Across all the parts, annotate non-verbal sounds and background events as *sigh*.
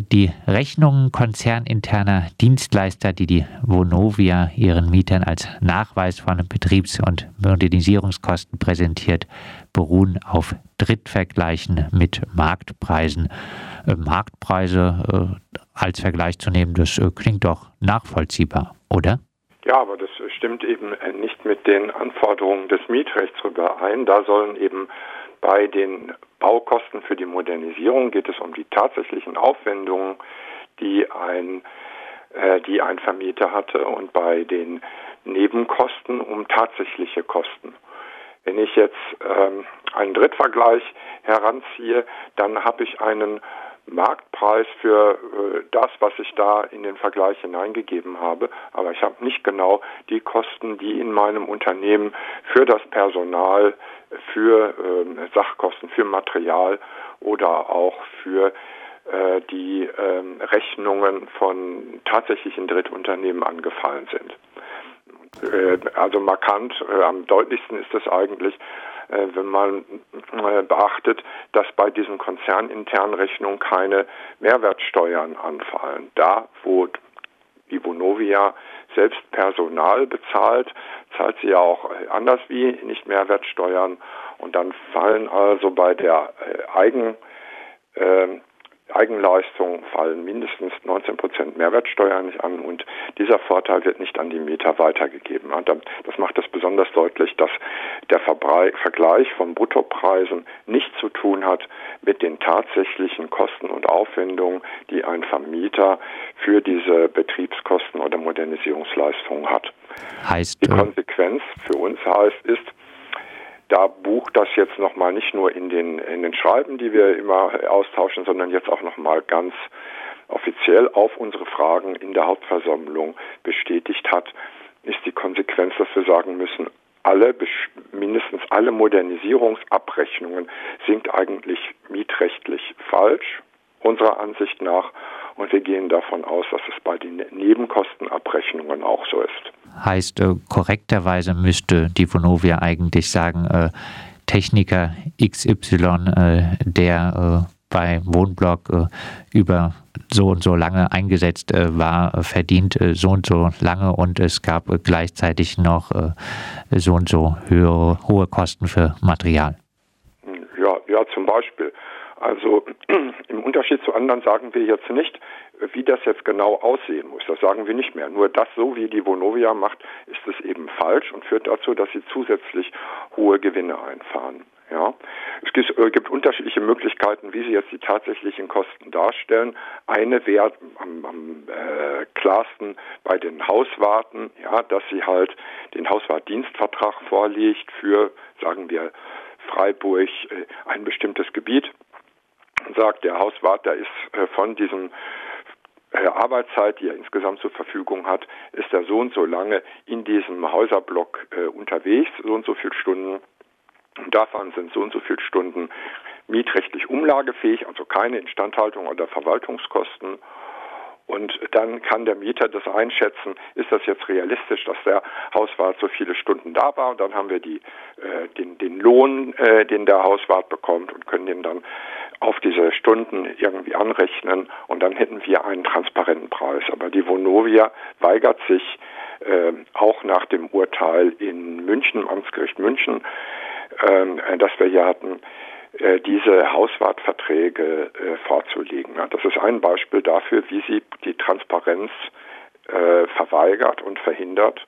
Die Rechnungen konzerninterner Dienstleister, die die Vonovia ihren Mietern als Nachweis von Betriebs- und Modernisierungskosten präsentiert, beruhen auf Drittvergleichen mit Marktpreisen. Äh, Marktpreise äh, als Vergleich zu nehmen, das äh, klingt doch nachvollziehbar, oder? Ja, aber das stimmt eben nicht mit den Anforderungen des Mietrechts überein. Da sollen eben bei den Baukosten für die Modernisierung geht es um die tatsächlichen Aufwendungen, die ein, äh, die ein Vermieter hatte und bei den Nebenkosten um tatsächliche Kosten. Wenn ich jetzt ähm, einen Drittvergleich heranziehe, dann habe ich einen Marktpreis für äh, das, was ich da in den Vergleich hineingegeben habe, aber ich habe nicht genau die Kosten, die in meinem Unternehmen für das Personal, für äh, Sachkosten, für Material oder auch für äh, die äh, Rechnungen von tatsächlichen Drittunternehmen angefallen sind. Äh, also markant, äh, am deutlichsten ist es eigentlich, wenn man beachtet, dass bei diesen konzerninternen Rechnungen keine Mehrwertsteuern anfallen. Da, wo die Vonovia selbst Personal bezahlt, zahlt sie ja auch anders wie nicht Mehrwertsteuern und dann fallen also bei der Eigen Eigenleistungen fallen mindestens 19 Prozent Mehrwertsteuer nicht an und dieser Vorteil wird nicht an die Mieter weitergegeben. Das macht es besonders deutlich, dass der Vergleich von Bruttopreisen nichts zu tun hat mit den tatsächlichen Kosten und Aufwendungen, die ein Vermieter für diese Betriebskosten oder Modernisierungsleistungen hat. Heißt, die äh, Konsequenz für uns heißt ist, da bucht das jetzt nochmal nicht nur in den, in den Schreiben, die wir immer austauschen, sondern jetzt auch nochmal ganz offiziell auf unsere Fragen in der Hauptversammlung bestätigt hat, ist die Konsequenz, dass wir sagen müssen, alle, mindestens alle Modernisierungsabrechnungen sind eigentlich mietrechtlich falsch, unserer Ansicht nach. Und wir gehen davon aus, dass es bei den Nebenkostenabrechnungen auch so ist. Heißt, äh, korrekterweise müsste die Vonovia eigentlich sagen, äh, Techniker XY, äh, der äh, bei Wohnblock äh, über so und so lange eingesetzt war, verdient so und so lange und es gab gleichzeitig noch so und so höhere, hohe Kosten für Material. Ja, ja, zum Beispiel. Also *clears throat* im Unterschied zu anderen sagen wir jetzt nicht, wie das jetzt genau aussehen muss. Das sagen wir nicht mehr. Nur das, so wie die Vonovia macht, ist es eben falsch und führt dazu, dass sie zusätzlich hohe Gewinne einfahren. Ja, es gibt, äh, unterschiedliche Möglichkeiten, wie sie jetzt die tatsächlichen Kosten darstellen. Eine wäre am, am äh, klarsten bei den Hauswarten, ja, dass sie halt den Hauswartdienstvertrag vorlegt für, sagen wir, Freiburg äh, ein bestimmtes Gebiet sagt, der Hauswart, der ist äh, von diesem äh, Arbeitszeit, die er insgesamt zur Verfügung hat, ist er so und so lange in diesem Häuserblock äh, unterwegs, so und so viele Stunden. Und davon sind so und so viele Stunden mietrechtlich umlagefähig, also keine Instandhaltung oder Verwaltungskosten. Und dann kann der Mieter das einschätzen, ist das jetzt realistisch, dass der Hauswart so viele Stunden da war. Und dann haben wir die, äh, den, den Lohn, äh, den der Hauswart bekommt und können den dann auf diese Stunden irgendwie anrechnen. Und dann hätten wir einen transparenten Preis. Aber die Vonovia weigert sich äh, auch nach dem Urteil in München, Amtsgericht München, äh, das wir hier hatten, äh, diese Hauswartverträge äh, vorzulegen. Das ist ein Beispiel dafür, wie sie die Transparenz äh, verweigert und verhindert.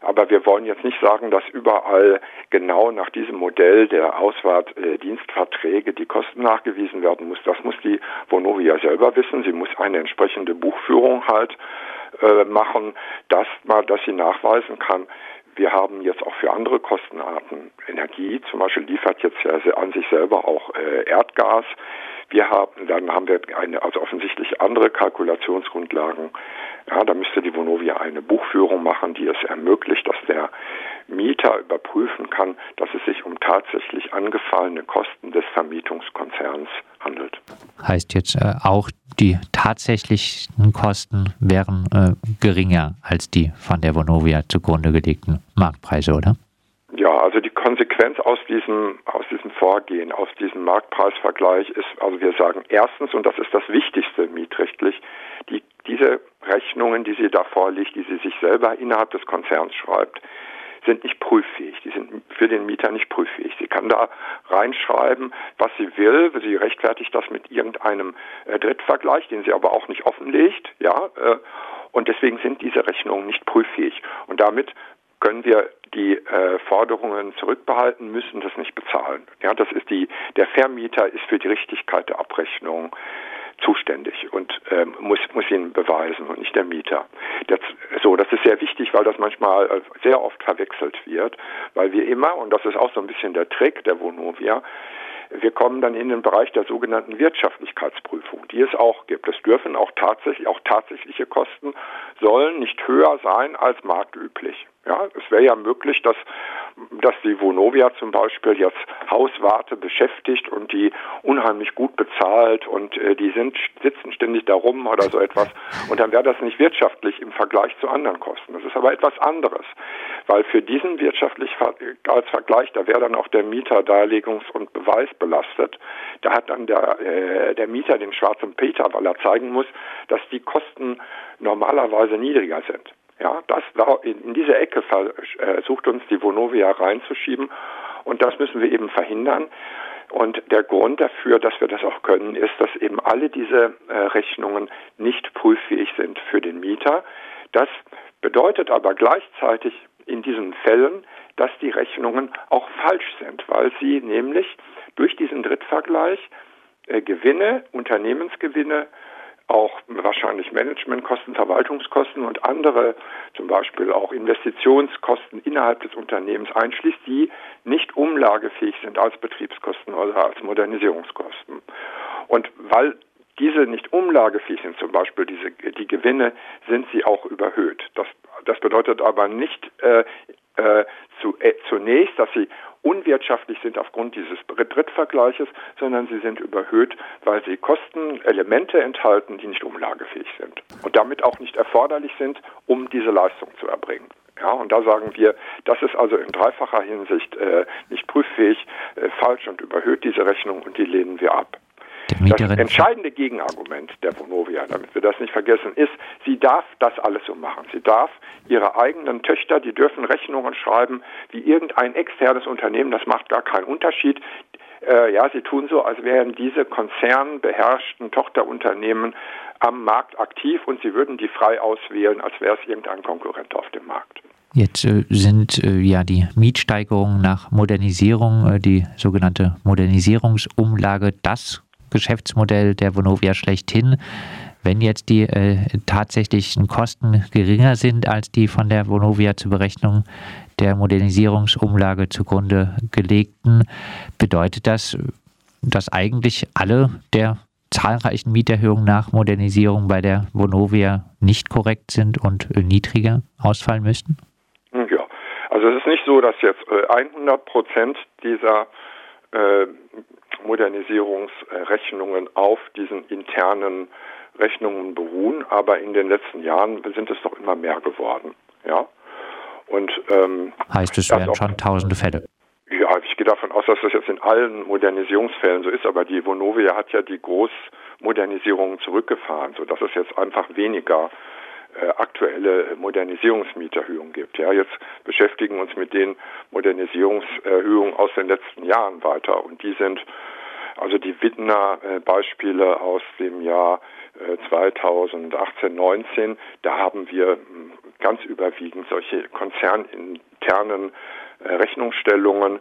Aber wir wollen jetzt nicht sagen, dass überall genau nach diesem Modell der Auswartdienstverträge die Kosten nachgewiesen werden muss. Das muss die Vonovia selber wissen. Sie muss eine entsprechende Buchführung halt machen, dass man, dass sie nachweisen kann, wir haben jetzt auch für andere Kostenarten Energie, zum Beispiel liefert jetzt ja an sich selber auch äh, Erdgas. Wir haben, dann haben wir eine, also offensichtlich andere Kalkulationsgrundlagen. Ja, da müsste die Vonovia eine Buchführung machen, die es ermöglicht, dass der Mieter überprüfen kann, dass es sich um tatsächlich angefallene Kosten des Vermietungskonzerns handelt. Heißt jetzt äh, auch, die tatsächlichen Kosten wären äh, geringer als die von der Vonovia zugrunde gelegten Marktpreise, oder? Ja, also die Konsequenz aus diesem, aus diesem Vorgehen, aus diesem Marktpreisvergleich ist, also wir sagen erstens, und das ist das Wichtigste mietrechtlich, die, diese Rechnungen, die sie da vorliegt, die sie sich selber innerhalb des Konzerns schreibt, sind nicht prüffähig. Die sind für den Mieter nicht prüffähig. Sie kann da reinschreiben, was sie will. Sie rechtfertigt das mit irgendeinem äh, Drittvergleich, den sie aber auch nicht offenlegt. Ja, äh, und deswegen sind diese Rechnungen nicht prüffähig. Und damit können wir die äh, Forderungen zurückbehalten, müssen das nicht bezahlen. Ja, das ist die, der Vermieter ist für die Richtigkeit der Abrechnung zuständig und ähm, muss, muss ihn beweisen und nicht der Mieter. Das, so, das ist sehr wichtig, weil das manchmal äh, sehr oft verwechselt wird, weil wir immer, und das ist auch so ein bisschen der Trick der Vonovia, wir kommen dann in den Bereich der sogenannten Wirtschaftlichkeitsprüfung, die es auch gibt. Es dürfen auch tatsächlich, auch tatsächliche Kosten sollen nicht höher sein als marktüblich. Ja, es wäre ja möglich, dass, dass die Vonovia zum Beispiel jetzt Hauswarte beschäftigt und die unheimlich gut bezahlt und äh, die sind, sitzen ständig da rum oder so etwas. Und dann wäre das nicht wirtschaftlich im Vergleich zu anderen Kosten. Das ist aber etwas anderes, weil für diesen Wirtschaftlichkeitsvergleich, da wäre dann auch der Mieter Darlegungs- und Beweis belastet. Da hat dann der, äh, der Mieter den schwarzen Peter, weil er zeigen muss, dass die Kosten normalerweise niedriger sind. Ja, das in diese Ecke versucht äh, uns die Vonovia reinzuschieben und das müssen wir eben verhindern. Und der Grund dafür, dass wir das auch können, ist, dass eben alle diese äh, Rechnungen nicht prüffähig sind für den Mieter. Das bedeutet aber gleichzeitig in diesen Fällen, dass die Rechnungen auch falsch sind, weil sie nämlich durch diesen Drittvergleich äh, Gewinne, Unternehmensgewinne auch wahrscheinlich Managementkosten, Verwaltungskosten und andere, zum Beispiel auch Investitionskosten innerhalb des Unternehmens einschließt, die nicht umlagefähig sind als Betriebskosten oder als Modernisierungskosten. Und weil diese nicht umlagefähig sind, zum Beispiel diese, die Gewinne, sind sie auch überhöht. Das, das bedeutet aber nicht äh, äh, zu, äh, zunächst, dass sie unwirtschaftlich sind aufgrund dieses Drittvergleiches, sondern sie sind überhöht, weil sie Kostenelemente enthalten, die nicht umlagefähig sind und damit auch nicht erforderlich sind, um diese Leistung zu erbringen. Ja, und da sagen wir, das ist also in dreifacher Hinsicht äh, nicht prüffähig, äh, falsch und überhöht diese Rechnung und die lehnen wir ab. Das entscheidende Gegenargument der Vonovia, damit wir das nicht vergessen, ist, sie darf das alles so machen. Sie darf ihre eigenen Töchter, die dürfen Rechnungen schreiben wie irgendein externes Unternehmen, das macht gar keinen Unterschied. Äh, ja, sie tun so, als wären diese konzernbeherrschten Tochterunternehmen am Markt aktiv und sie würden die frei auswählen, als wäre es irgendein Konkurrent auf dem Markt. Jetzt äh, sind äh, ja die Mietsteigerungen nach Modernisierung, äh, die sogenannte Modernisierungsumlage, das Geschäftsmodell der Vonovia schlechthin. Wenn jetzt die äh, tatsächlichen Kosten geringer sind als die von der Vonovia zur Berechnung der Modernisierungsumlage zugrunde gelegten, bedeutet das, dass eigentlich alle der zahlreichen Mieterhöhungen nach Modernisierung bei der Vonovia nicht korrekt sind und äh, niedriger ausfallen müssten? Ja, also es ist nicht so, dass jetzt 100 äh, Prozent dieser Modernisierungsrechnungen auf diesen internen Rechnungen beruhen, aber in den letzten Jahren sind es doch immer mehr geworden. Ja? Und, ähm, heißt, es wären schon tausende Fälle. Ja, ich gehe davon aus, dass das jetzt in allen Modernisierungsfällen so ist, aber die Vonovia hat ja die Großmodernisierungen zurückgefahren, sodass es jetzt einfach weniger äh, aktuelle Modernisierungsmieterhöhungen gibt. Ja, jetzt beschäftigen wir uns mit den Modernisierungserhöhungen aus den letzten Jahren weiter und die sind also die Wittner äh, Beispiele aus dem Jahr 2018, äh, 19, da haben wir ganz überwiegend solche konzerninternen Rechnungsstellungen,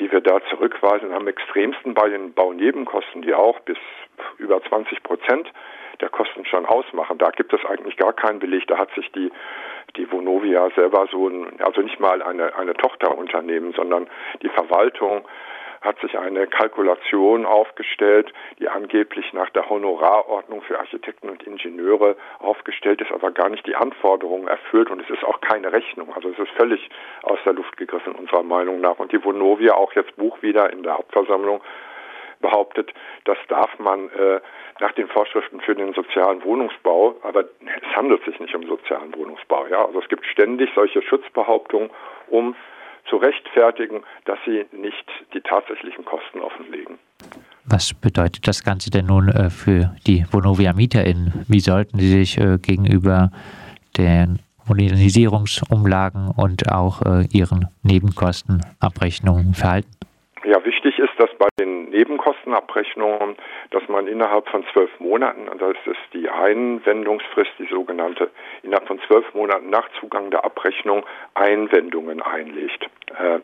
die wir da zurückweisen, am extremsten bei den Baunebenkosten, die auch bis über 20 Prozent der Kosten schon ausmachen. Da gibt es eigentlich gar keinen Beleg. Da hat sich die, die Vonovia selber so, ein, also nicht mal eine, eine Tochterunternehmen, sondern die Verwaltung hat sich eine Kalkulation aufgestellt, die angeblich nach der Honorarordnung für Architekten und Ingenieure aufgestellt ist, aber gar nicht die Anforderungen erfüllt und es ist auch keine Rechnung. Also es ist völlig aus der Luft gegriffen unserer Meinung nach. Und die Vonovia auch jetzt Buch wieder in der Hauptversammlung behauptet, das darf man äh, nach den Vorschriften für den sozialen Wohnungsbau, aber es handelt sich nicht um sozialen Wohnungsbau. Ja? Also es gibt ständig solche Schutzbehauptungen, um zu rechtfertigen, dass sie nicht die tatsächlichen Kosten offenlegen. Was bedeutet das Ganze denn nun äh, für die Vonovia-MieterInnen? Wie sollten sie sich äh, gegenüber den Modernisierungsumlagen und auch äh, ihren Nebenkostenabrechnungen verhalten? Ja, wichtig ist, dass bei den Nebenkostenabrechnungen, dass man innerhalb von zwölf Monaten, das ist die Einwendungsfrist, die sogenannte, innerhalb von zwölf Monaten nach Zugang der Abrechnung Einwendungen einlegt. Äh,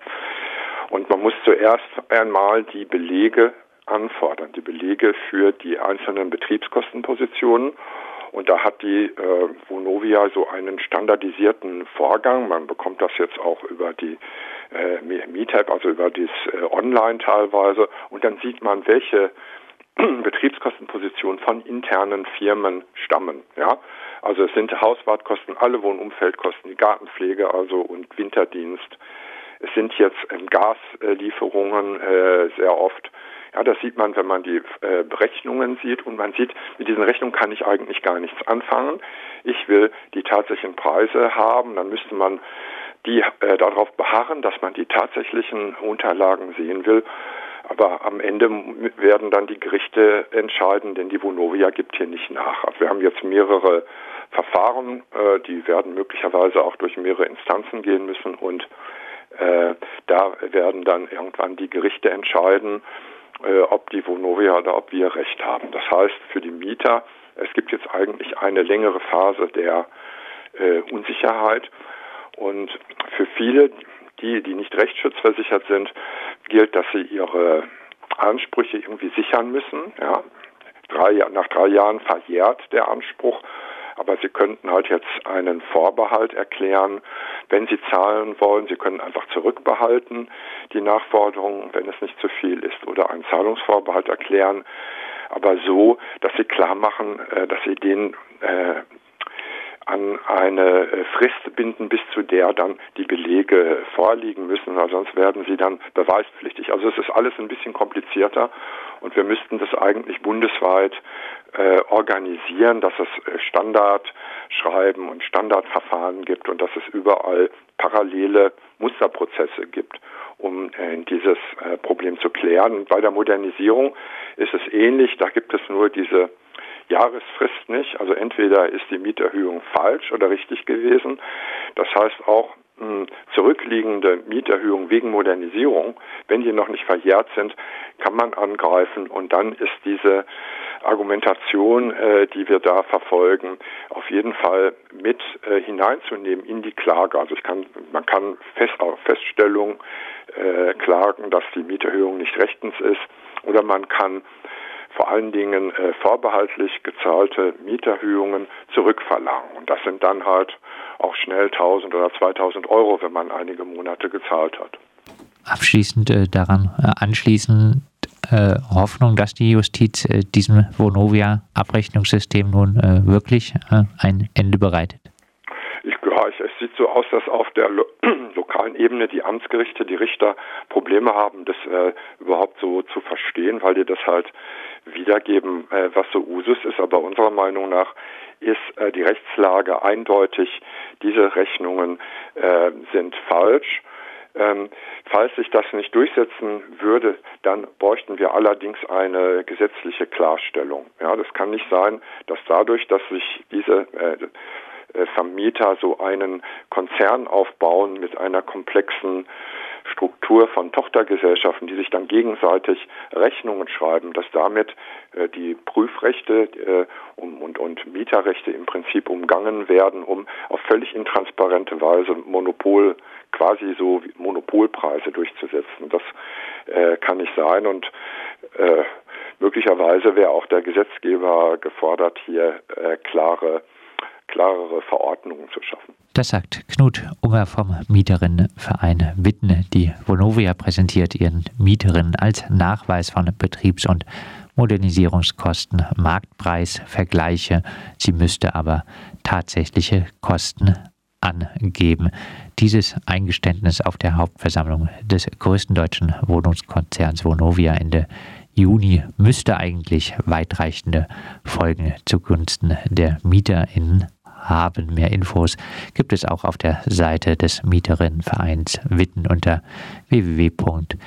und man muss zuerst einmal die Belege anfordern, die Belege für die einzelnen Betriebskostenpositionen. Und da hat die äh, Vonovia so einen standardisierten Vorgang. Man bekommt das jetzt auch über die äh, MeTab, also über das äh, Online teilweise. Und dann sieht man, welche *clears throat* Betriebskostenpositionen von internen Firmen stammen. Ja, also es sind Hauswartkosten, alle Wohnumfeldkosten, die Gartenpflege, also und Winterdienst. Es sind jetzt ähm, Gaslieferungen äh, sehr oft ja, das sieht man, wenn man die äh, Berechnungen sieht und man sieht, mit diesen Rechnungen kann ich eigentlich gar nichts anfangen. Ich will die tatsächlichen Preise haben, dann müsste man die äh, darauf beharren, dass man die tatsächlichen Unterlagen sehen will. Aber am Ende werden dann die Gerichte entscheiden, denn die Vonovia gibt hier nicht nach. Also wir haben jetzt mehrere Verfahren, äh, die werden möglicherweise auch durch mehrere Instanzen gehen müssen und äh, da werden dann irgendwann die Gerichte entscheiden, äh, ob die Vonovia oder ob wir Recht haben. Das heißt, für die Mieter, es gibt jetzt eigentlich eine längere Phase der äh, Unsicherheit und für viele, die, die nicht rechtsschutzversichert sind, gilt, dass sie ihre Ansprüche irgendwie sichern müssen. Ja. Drei, nach drei Jahren verjährt der Anspruch aber Sie könnten halt jetzt einen Vorbehalt erklären, wenn Sie zahlen wollen. Sie können einfach zurückbehalten die Nachforderungen, wenn es nicht zu viel ist, oder einen Zahlungsvorbehalt erklären, aber so, dass Sie klar machen, äh, dass Sie den äh, an eine äh, Frist binden, bis zu der dann die Belege vorliegen müssen, weil sonst werden sie dann beweispflichtig. Also es ist alles ein bisschen komplizierter und wir müssten das eigentlich bundesweit äh, organisieren, dass es äh, Standardschreiben und Standardverfahren gibt und dass es überall parallele Musterprozesse gibt, um äh, dieses äh, Problem zu klären. Und bei der Modernisierung ist es ähnlich, da gibt es nur diese Jahresfrist nicht. Also entweder ist die Mieterhöhung falsch oder richtig gewesen. Das heißt auch mh, zurückliegende Mieterhöhungen wegen Modernisierung, wenn die noch nicht verjährt sind, kann man angreifen und dann ist diese Argumentation, äh, die wir da verfolgen, auf jeden Fall mit äh, hineinzunehmen in die Klage. Also ich kann, man kann fest Feststellung äh, klagen, dass die Mieterhöhung nicht rechtens ist, oder man kann vor allen Dingen äh, vorbehaltlich gezahlte Mieterhöhungen zurückverlangen. Und das sind dann halt auch schnell 1000 oder 2000 Euro, wenn man einige Monate gezahlt hat. Abschließend äh, daran äh, anschließend äh, Hoffnung, dass die Justiz äh, diesem Vonovia-Abrechnungssystem nun äh, wirklich ein Ende bereitet. Sieht so aus, dass auf der lo *clears throat* lokalen Ebene die Amtsgerichte, die Richter Probleme haben, das äh, überhaupt so zu verstehen, weil die das halt wiedergeben, äh, was so Usus ist. Aber unserer Meinung nach ist äh, die Rechtslage eindeutig. Diese Rechnungen äh, sind falsch. Ähm, falls sich das nicht durchsetzen würde, dann bräuchten wir allerdings eine gesetzliche Klarstellung. Ja, das kann nicht sein, dass dadurch, dass sich diese äh, Vermieter so einen Konzern aufbauen mit einer komplexen Struktur von Tochtergesellschaften, die sich dann gegenseitig Rechnungen schreiben, dass damit äh, die Prüfrechte äh, und, und Mieterrechte im Prinzip umgangen werden, um auf völlig intransparente Weise Monopol, quasi so Monopolpreise durchzusetzen. Das äh, kann nicht sein und äh, möglicherweise wäre auch der Gesetzgeber gefordert, hier äh, klare klarere Verordnungen zu schaffen. Das sagt Knut Unger vom Mieterinnenverein Witten. Die Vonovia präsentiert ihren Mieterinnen als Nachweis von Betriebs- und Modernisierungskosten Marktpreisvergleiche. Sie müsste aber tatsächliche Kosten angeben. Dieses Eingeständnis auf der Hauptversammlung des größten deutschen Wohnungskonzerns Vonovia Ende Juni müsste eigentlich weitreichende Folgen zugunsten der MieterInnen haben. Mehr Infos gibt es auch auf der Seite des Mieterinnenvereins Witten unter www.mvwit.de.